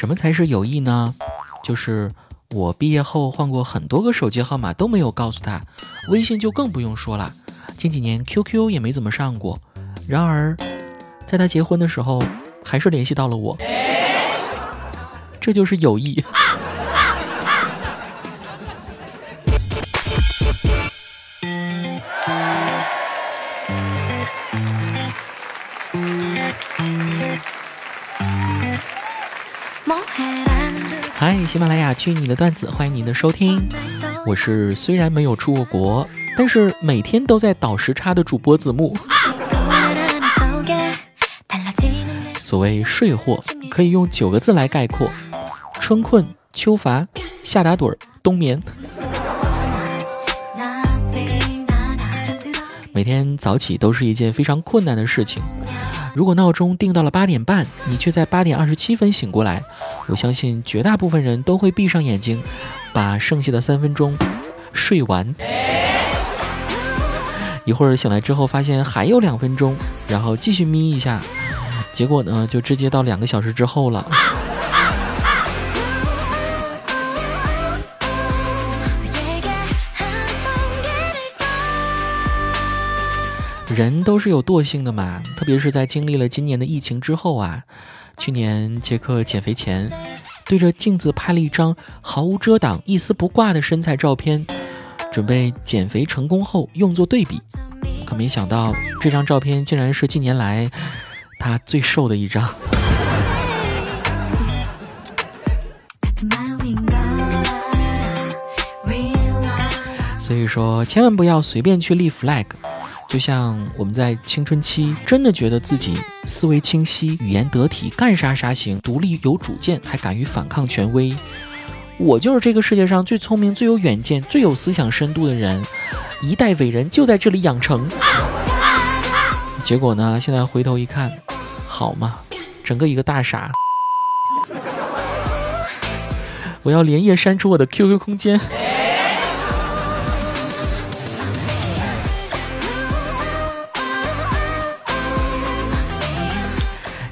什么才是友谊呢？就是我毕业后换过很多个手机号码都没有告诉他，微信就更不用说了。近几年 QQ 也没怎么上过。然而，在他结婚的时候，还是联系到了我。这就是友谊。喜马拉雅，去你的段子，欢迎您的收听。我是虽然没有出过国，但是每天都在倒时差的主播子木。所谓睡货，可以用九个字来概括：春困秋乏夏打盹冬眠。每天早起都是一件非常困难的事情。如果闹钟定到了八点半，你却在八点二十七分醒过来，我相信绝大部分人都会闭上眼睛，把剩下的三分钟睡完。一会儿醒来之后，发现还有两分钟，然后继续眯一下，结果呢，就直接到两个小时之后了。人都是有惰性的嘛，特别是在经历了今年的疫情之后啊。去年杰克减肥前，对着镜子拍了一张毫无遮挡、一丝不挂的身材照片，准备减肥成功后用作对比。可没想到，这张照片竟然是近年来他最瘦的一张。所以说，千万不要随便去立 flag。就像我们在青春期真的觉得自己思维清晰、语言得体、干啥啥行、独立有主见，还敢于反抗权威，我就是这个世界上最聪明、最有远见、最有思想深度的人，一代伟人就在这里养成。结果呢？现在回头一看，好嘛，整个一个大傻！我要连夜删除我的 QQ 空间。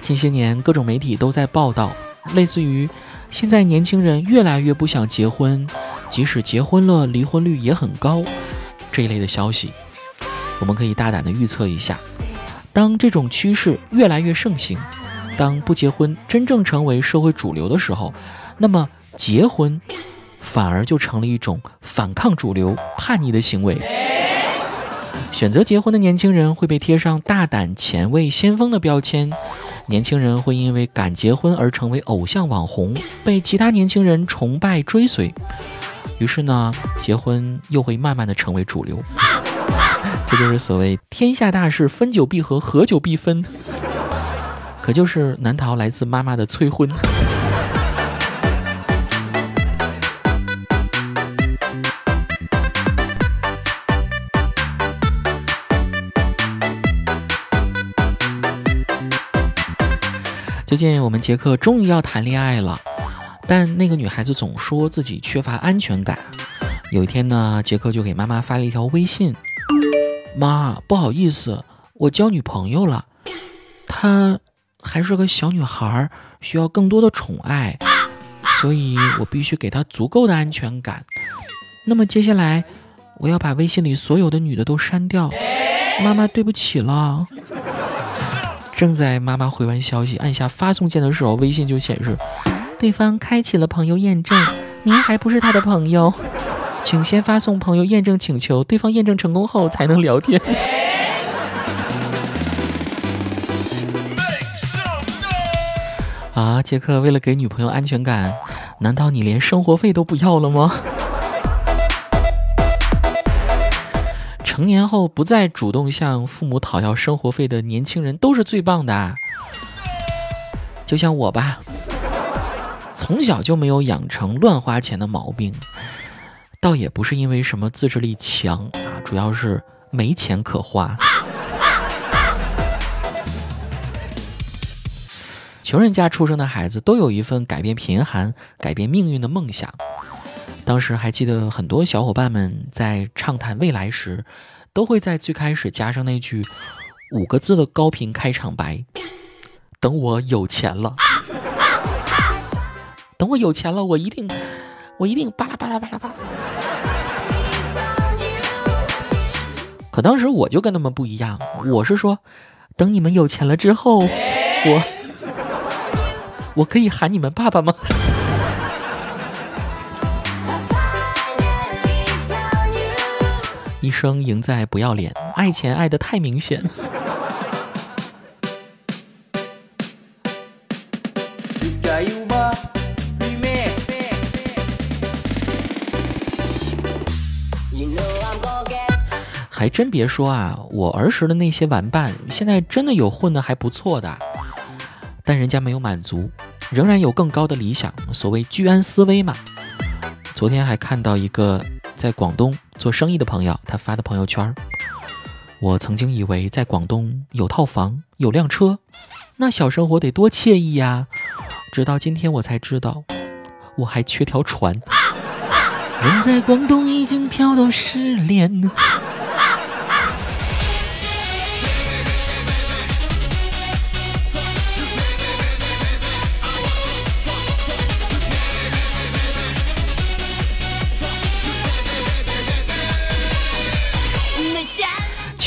近些年，各种媒体都在报道，类似于现在年轻人越来越不想结婚，即使结婚了，离婚率也很高这一类的消息。我们可以大胆的预测一下，当这种趋势越来越盛行，当不结婚真正成为社会主流的时候，那么结婚反而就成了一种反抗主流、叛逆的行为。选择结婚的年轻人会被贴上大胆、前卫、先锋的标签。年轻人会因为敢结婚而成为偶像网红，被其他年轻人崇拜追随，于是呢，结婚又会慢慢的成为主流。这就是所谓天下大事，分久必合，合久必分，可就是难逃来自妈妈的催婚。最近我们杰克终于要谈恋爱了，但那个女孩子总说自己缺乏安全感。有一天呢，杰克就给妈妈发了一条微信：“妈，不好意思，我交女朋友了，她还是个小女孩，需要更多的宠爱，所以我必须给她足够的安全感。那么接下来我要把微信里所有的女的都删掉，妈妈对不起了。”正在妈妈回完消息，按下发送键的时候，微信就显示对方开启了朋友验证，您还不是他的朋友，请先发送朋友验证请求，对方验证成功后才能聊天。啊，杰克，为了给女朋友安全感，难道你连生活费都不要了吗？成年后不再主动向父母讨要生活费的年轻人都是最棒的，就像我吧，从小就没有养成乱花钱的毛病，倒也不是因为什么自制力强啊，主要是没钱可花。穷人家出生的孩子都有一份改变贫寒、改变命运的梦想。当时还记得很多小伙伴们在畅谈未来时，都会在最开始加上那句五个字的高频开场白：“等我有钱了。”等我有钱了，我一定，我一定巴拉巴拉巴拉巴拉。可当时我就跟他们不一样，我是说，等你们有钱了之后，我我可以喊你们爸爸吗？一生赢在不要脸，爱钱爱得太明显。还真别说啊，我儿时的那些玩伴，现在真的有混得还不错的，但人家没有满足，仍然有更高的理想。所谓居安思危嘛。昨天还看到一个在广东做生意的朋友，他发的朋友圈。我曾经以为在广东有套房有辆车，那小生活得多惬意呀！直到今天我才知道，我还缺条船。人在广东已经漂到失联。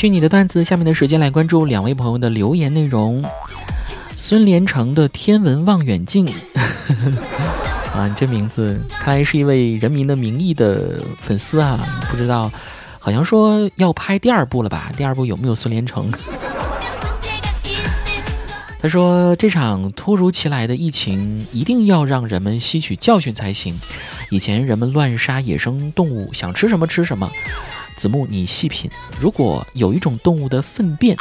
去你的段子，下面的时间来关注两位朋友的留言内容。孙连成的天文望远镜，啊，这名字看来是一位人民的名义的粉丝啊，不知道，好像说要拍第二部了吧？第二部有没有孙连成？他说这场突如其来的疫情一定要让人们吸取教训才行。以前人们乱杀野生动物，想吃什么吃什么。子木，你细品，如果有一种动物的粪便，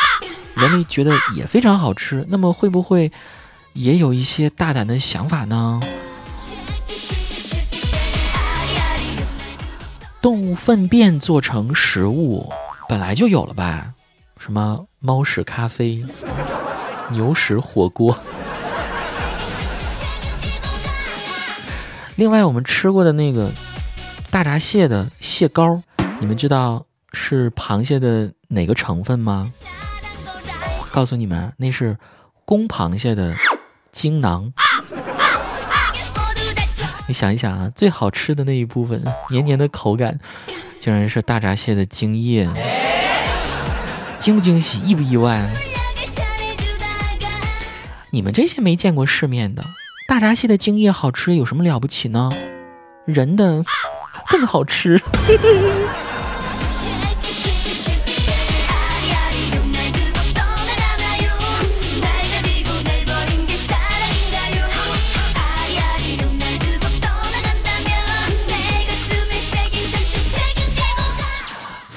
人类觉得也非常好吃，那么会不会也有一些大胆的想法呢？动物粪便做成食物，本来就有了吧？什么猫屎咖啡、牛屎火锅。另外，我们吃过的那个大闸蟹的蟹膏。你们知道是螃蟹的哪个成分吗？告诉你们，那是公螃蟹的精囊。你想一想啊，最好吃的那一部分，黏黏的口感，竟然是大闸蟹的精液。惊不惊喜，意不意外？你们这些没见过世面的，大闸蟹的精液好吃有什么了不起呢？人的更好吃。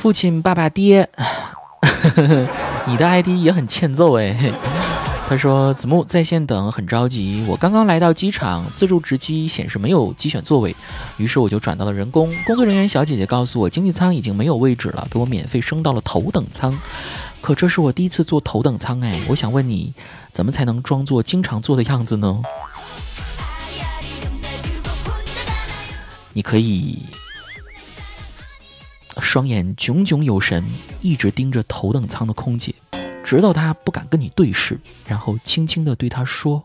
父亲、爸爸、爹，你的 ID 也很欠揍哎。他说：“子木在线等，很着急。我刚刚来到机场，自助值机显示没有机选座位，于是我就转到了人工。工作人员小姐姐告诉我，经济舱已经没有位置了，给我免费升到了头等舱。可这是我第一次坐头等舱哎，我想问你，怎么才能装作经常坐的样子呢？你可以。”双眼炯炯有神，一直盯着头等舱的空姐，直到她不敢跟你对视，然后轻轻地对她说：“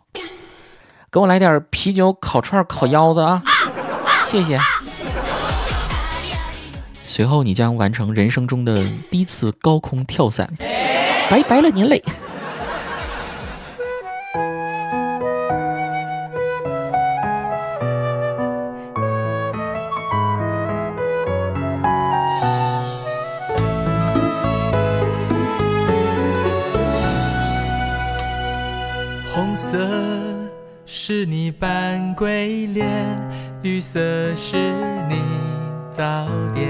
给我来点啤酒、烤串、烤腰子啊，谢谢。”随后，你将完成人生中的第一次高空跳伞，拜拜了，您嘞。色是你扮鬼脸，绿色是你早点，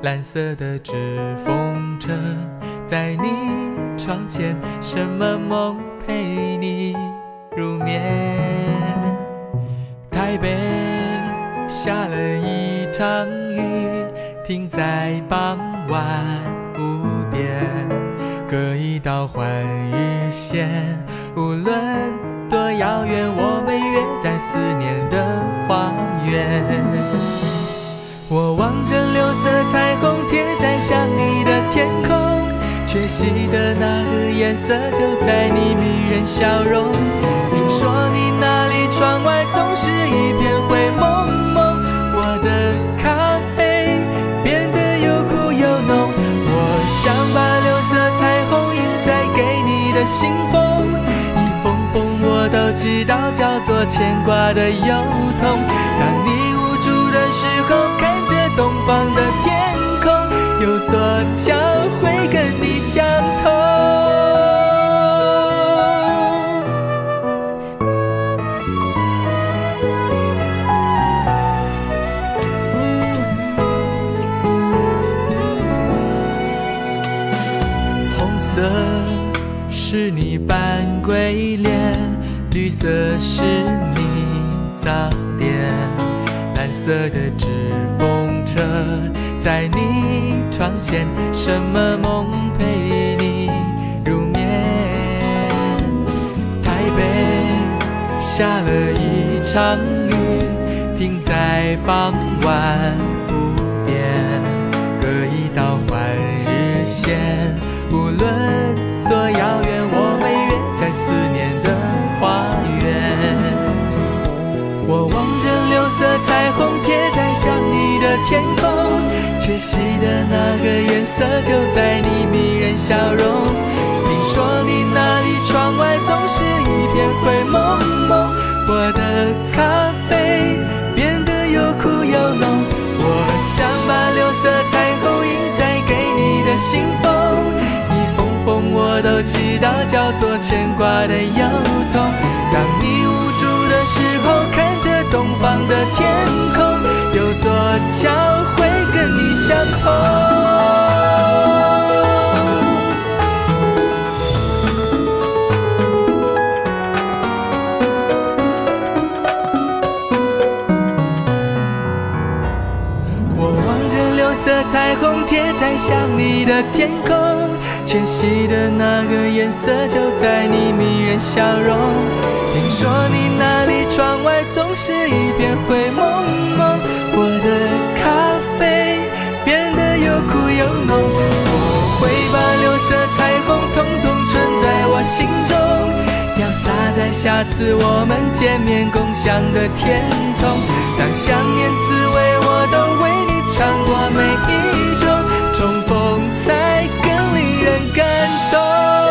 蓝色的纸风车在你窗前，什么梦陪你入眠？台北下了一场雨，停在傍晚五点，隔一道换日线。无论多遥远，我们约在思念的花园。我望着六色彩虹贴在想你的天空，缺席的那个颜色就在你迷人笑容。知道叫做牵挂的忧痛。当你无助的时候，看着东方的天空，有座桥会跟你相通。红色是你扮鬼脸，绿色是你早点，蓝色的纸风车在你窗前，什么梦陪你入眠？台北下了一场雨，停在傍晚五点，隔一道换日线。无论多遥远，我的天空，缺席的那个颜色就在你迷人笑容。听说你那里窗外总是一片灰蒙蒙，我的咖啡变得又苦又浓。我想把六色彩虹印在给你的信封。一封封我都知道叫做牵挂的忧痛。当你无助的时候，看着东方的天空，有座桥会跟你相逢。我望着六色彩虹贴在想你的天空。缺席的那个颜色就在你迷人笑容。听说你那里窗外总是一片灰蒙蒙，在下次我们见面共享的天空。当想念滋味，我都为你尝过每一种，重逢才更令。人感动。